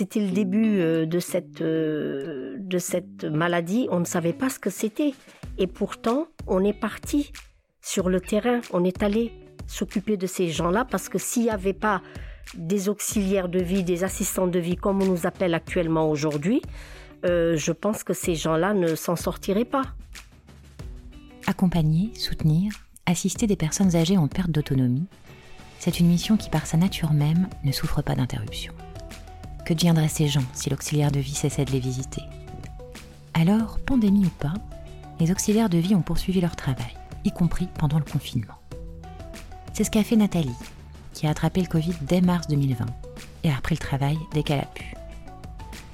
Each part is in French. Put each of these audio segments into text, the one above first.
c'était le début euh, de cette, euh, de cette maladie. On ne savait pas ce que c'était. Et pourtant, on est parti sur le terrain. On est allé s'occuper de ces gens-là parce que s'il n'y avait pas des auxiliaires de vie, des assistants de vie, comme on nous appelle actuellement aujourd'hui, euh, je pense que ces gens-là ne s'en sortiraient pas. Accompagner, soutenir, assister des personnes âgées en perte d'autonomie, c'est une mission qui, par sa nature même, ne souffre pas d'interruption. Que deviendraient ces gens si l'auxiliaire de vie cessait de les visiter? Alors, pandémie ou pas, les auxiliaires de vie ont poursuivi leur travail, y compris pendant le confinement. C'est ce qu'a fait Nathalie, qui a attrapé le Covid dès mars 2020 et a repris le travail dès qu'elle a pu.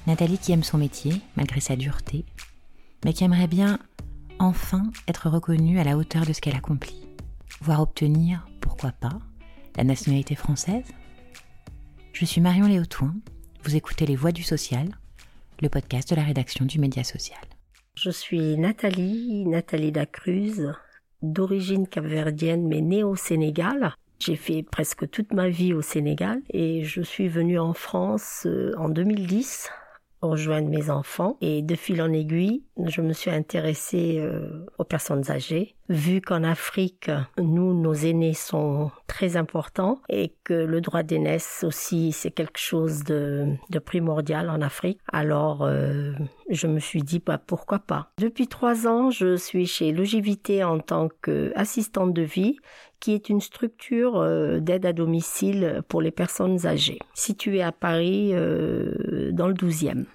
Nathalie qui aime son métier, malgré sa dureté, mais qui aimerait bien enfin être reconnue à la hauteur de ce qu'elle accomplit, voire obtenir, pourquoi pas, la nationalité française. Je suis Marion Léotouin, vous écoutez Les Voix du Social, le podcast de la rédaction du Média Social. Je suis Nathalie, Nathalie Dacruz, d'origine capverdienne mais née au Sénégal. J'ai fait presque toute ma vie au Sénégal et je suis venue en France euh, en 2010 rejoindre mes enfants et de fil en aiguille, je me suis intéressée euh, aux personnes âgées. Vu qu'en Afrique, nous, nos aînés sont très importants et que le droit d'aînesse aussi, c'est quelque chose de, de, primordial en Afrique, alors euh, je me suis dit, bah, pourquoi pas. Depuis trois ans, je suis chez Logivité en tant qu'assistante de vie qui est une structure euh, d'aide à domicile pour les personnes âgées, située à Paris euh, dans le 12e.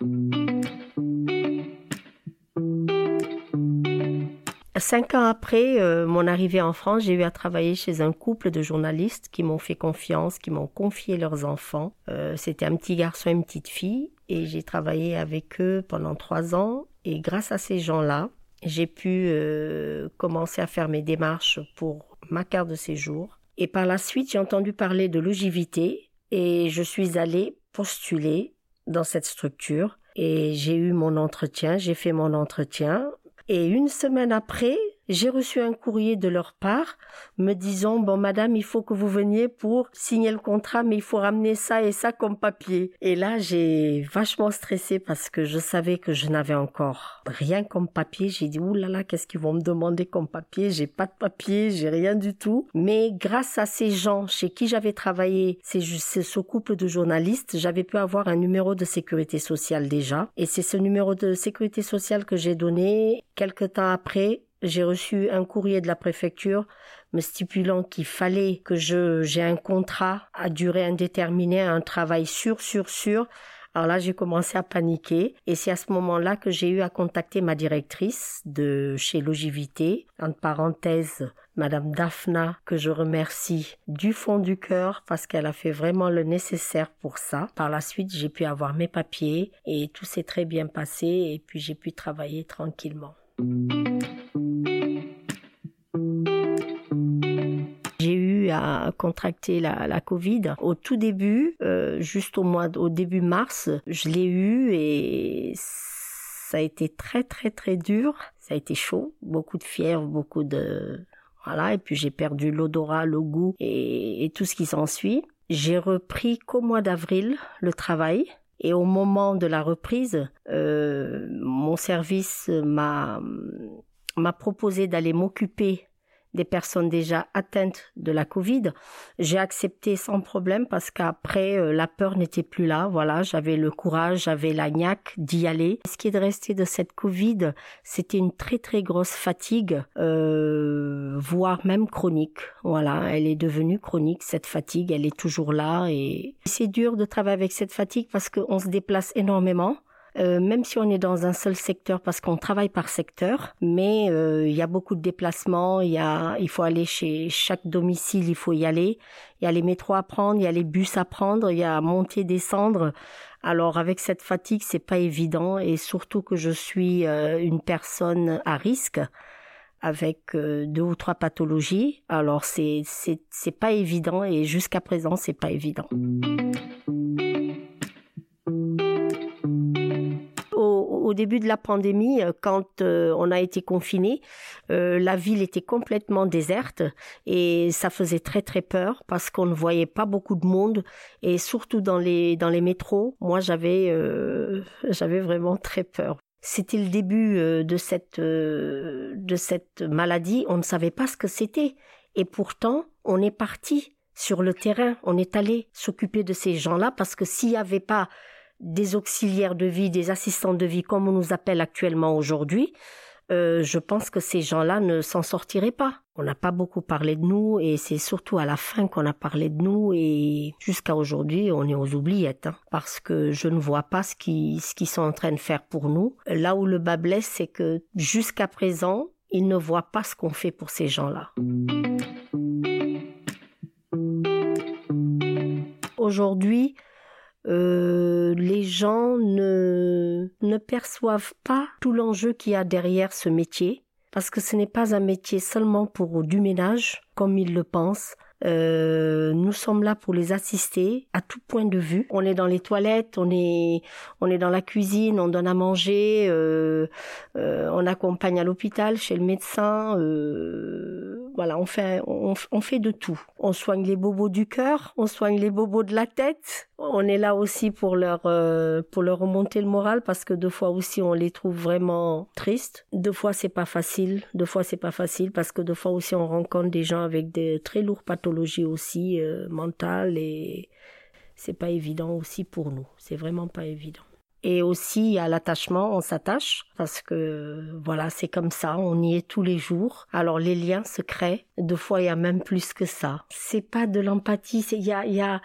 Cinq ans après euh, mon arrivée en France, j'ai eu à travailler chez un couple de journalistes qui m'ont fait confiance, qui m'ont confié leurs enfants. C'était un petit garçon et une petite fille, et j'ai travaillé avec eux pendant trois ans. Et grâce à ces gens-là, j'ai pu commencer à faire mes démarches pour ma carte de séjour. Et par la suite, j'ai entendu parler de logivité et je suis allée postuler dans cette structure et j'ai eu mon entretien, j'ai fait mon entretien et une semaine après, j'ai reçu un courrier de leur part me disant bon madame il faut que vous veniez pour signer le contrat mais il faut ramener ça et ça comme papier et là j'ai vachement stressé parce que je savais que je n'avais encore rien comme papier. J'ai dit oulala là là, qu'est-ce qu'ils vont me demander comme papier? J'ai pas de papier j'ai rien du tout mais grâce à ces gens chez qui j'avais travaillé c'est ce couple de journalistes j'avais pu avoir un numéro de sécurité sociale déjà. Et c'est ce numéro de sécurité sociale que j'ai donné quelque temps après j'ai reçu un courrier de la préfecture me stipulant qu'il fallait que je j'ai un contrat à durée indéterminée, un travail sûr, sûr, sûr. Alors là, j'ai commencé à paniquer et c'est à ce moment-là que j'ai eu à contacter ma directrice de chez Logivité, entre parenthèses, Madame Daphna, que je remercie du fond du cœur parce qu'elle a fait vraiment le nécessaire pour ça. Par la suite, j'ai pu avoir mes papiers et tout s'est très bien passé et puis j'ai pu travailler tranquillement. Contracter la, Covid au tout début, euh, juste au mois, au début mars, je l'ai eu et ça a été très très très dur. Ça a été chaud, beaucoup de fièvre, beaucoup de voilà, et puis j'ai perdu l'odorat, le goût et, tout ce qui s'ensuit. J'ai repris qu'au mois d'avril le travail. Et au moment de la reprise, euh, mon service m'a proposé d'aller m'occuper des personnes déjà atteintes de la Covid. J'ai accepté sans problème parce qu'après euh, la peur n'était plus là. Voilà, j'avais le courage, j'avais la niaque d'y aller. Ce qui est resté de cette Covid, c'était une très très grosse fatigue, euh, voire même chronique. Voilà, elle est devenue chronique cette fatigue, elle est toujours là et c'est dur de travailler avec cette fatigue parce qu'on se déplace énormément. Euh, même si on est dans un seul secteur parce qu'on travaille par secteur, mais euh, il y a beaucoup de déplacements, il y a, il faut aller chez chaque domicile, il faut y aller, il y a les métros à prendre, il y a les bus à prendre, il y a monter, descendre. Alors avec cette fatigue, c'est pas évident et surtout que je suis euh, une personne à risque avec deux ou trois pathologies. Alors c'est c'est pas évident et jusqu'à présent c'est pas évident. Au début de la pandémie, euh, quand euh, on a été confiné, la ville était complètement déserte et ça faisait très très peur parce qu'on ne voyait pas beaucoup de monde et surtout dans les dans les métros. Moi, j'avais j'avais vraiment très peur. C'était le début de cette de cette maladie. On ne savait pas ce que c'était et pourtant on est parti sur le terrain. On est allé s'occuper de ces gens-là parce que s'il n'y avait pas des auxiliaires de vie, des assistants de vie, comme on nous appelle actuellement aujourd'hui, euh, je pense que ces gens-là ne s'en sortiraient pas. On n'a pas beaucoup parlé de nous et c'est surtout à la fin qu'on a parlé de nous et jusqu'à aujourd'hui on est aux oubliettes hein, parce que je ne vois pas ce qu'ils ce qu'ils sont en train de faire pour nous. Là où le bas blesse, c'est que jusqu'à présent ils ne voient pas ce qu'on fait pour ces gens-là. Aujourd'hui, euh, les gens ne, ne perçoivent pas tout l'enjeu qu'il y a derrière ce métier, parce que ce n'est pas un métier seulement pour du ménage, comme ils le pensent, euh, nous sommes là pour les assister à tout point de vue. On est dans les toilettes, on est, on est dans la cuisine, on donne à manger, euh, euh, on accompagne à l'hôpital, chez le médecin. Voilà, on fait, on, fait de tout. On soigne les bobos du cœur, on soigne les bobos de la tête. On est là aussi pour leur, pour leur remonter le moral parce que deux fois aussi on les trouve vraiment tristes. Deux fois c'est pas facile, deux fois c'est pas facile parce que deux fois aussi on rencontre des gens avec des très lourds pathologies aussi euh, mentale et c'est pas évident aussi pour nous. C'est vraiment pas évident. Et aussi à l'attachement, on s'attache parce que voilà, c'est comme ça, on y est tous les jours. Alors les liens se créent. Deux fois, il y a même plus que ça. C'est pas de l'empathie, il y a il y a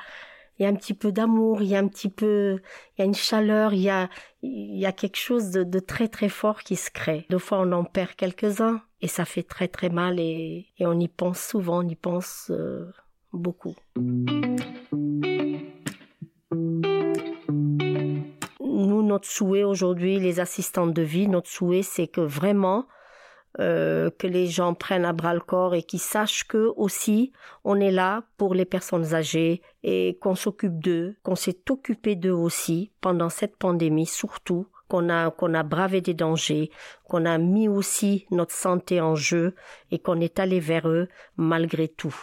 il y a un petit peu d'amour, il y a un petit peu, il y a une chaleur, il y a, il y a quelque chose de, de très très fort qui se crée. Deux fois, on en perd quelques-uns, et ça fait très très mal et, et on y pense souvent, on y pense euh, beaucoup. Notre souhait aujourd'hui, les assistantes de vie, notre souhait, c'est que vraiment euh, que les gens prennent à bras le corps et qu'ils sachent que aussi on est là pour les personnes âgées et qu'on s'occupe d'eux, qu'on s'est occupé d'eux aussi pendant cette pandémie surtout qu'on a, qu'on a bravé des dangers, qu'on a mis aussi notre santé en jeu et qu'on est allé vers eux malgré tout.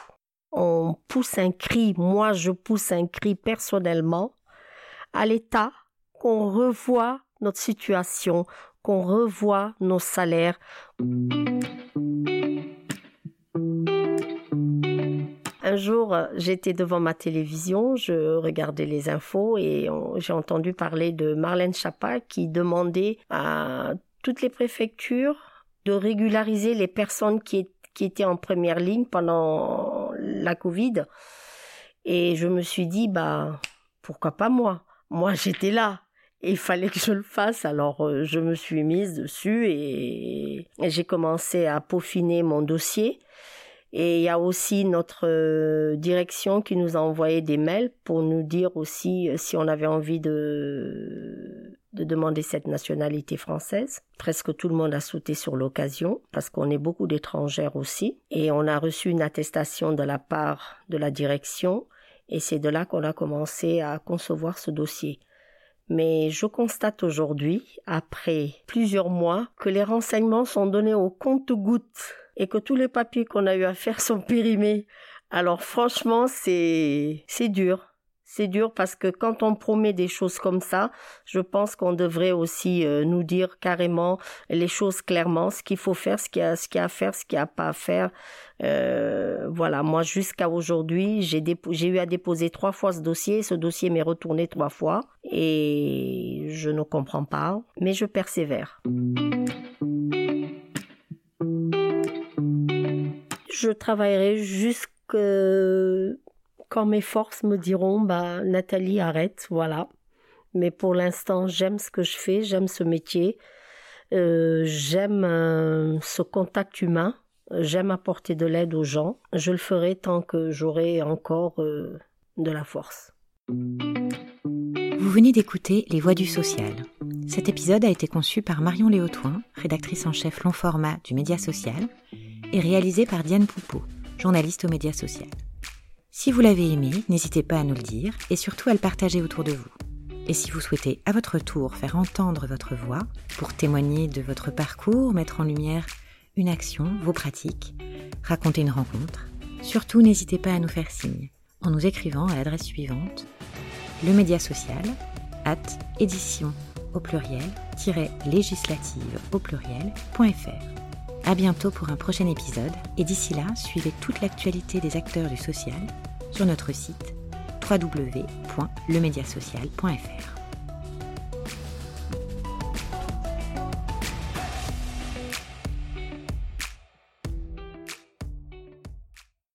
On pousse un cri, moi je pousse un cri personnellement à l'État qu'on revoie notre situation, qu'on revoie nos salaires. Un jour, j'étais devant ma télévision, je regardais les infos et j'ai entendu parler de Marlène Chapa qui demandait à toutes les préfectures de régulariser les personnes qui, qui étaient en première ligne pendant la Covid. Et je me suis dit, bah, pourquoi pas moi? Moi, j'étais là. Il fallait que je le fasse, alors euh, je me suis mise dessus et j'ai commencé à peaufiner mon dossier. Et il y a aussi notre euh, direction qui nous a envoyé des mails pour nous dire aussi euh, si on avait envie de demander cette nationalité française. Presque tout le monde a sauté sur l'occasion parce qu'on est beaucoup d'étrangères aussi. Et on a reçu une attestation de la part de la direction et c'est de là qu'on a commencé à concevoir ce dossier. Mais je constate aujourd'hui, après plusieurs mois, que les renseignements sont donnés au compte-gouttes et que tous les papiers qu'on a eu à faire sont périmés. Alors franchement, c'est c'est dur. C'est dur parce que quand on promet des choses comme ça, je pense qu'on devrait aussi euh, nous dire carrément les choses clairement, ce qu'il faut faire, ce qu'il y a, à faire, ce qu'il n'y a pas à faire. Euh, voilà, moi jusqu'à aujourd'hui, j'ai, j'ai eu à déposer trois fois ce dossier. Ce dossier m'est retourné trois fois et je ne comprends pas, mais je persévère. je travaillerai jusque quand mes forces me diront bah Nathalie arrête voilà. Mais pour l'instant j'aime ce que je fais j'aime ce métier. Euh, j'aime euh, ce contact humain. J'aime apporter de l'aide aux gens. Je le ferai tant que j'aurai encore euh, de la force. Vous venez d'écouter Les Voix du Social. Cet épisode a été conçu par Marion Léotoin, rédactrice en chef long format du Média Social, et réalisé par Diane Poupeau, journaliste au Média Social. Si vous l'avez aimé, n'hésitez pas à nous le dire et surtout à le partager autour de vous. Et si vous souhaitez à votre tour faire entendre votre voix pour témoigner de votre parcours, mettre en lumière une action, vos pratiques, raconter une rencontre, surtout n'hésitez pas à nous faire signe en nous écrivant à l'adresse suivante le média social at édition au pluriel législative au pluriel.fr. À bientôt pour un prochain épisode et d'ici là, suivez toute l'actualité des acteurs du social sur notre site www.lemediasocial.fr.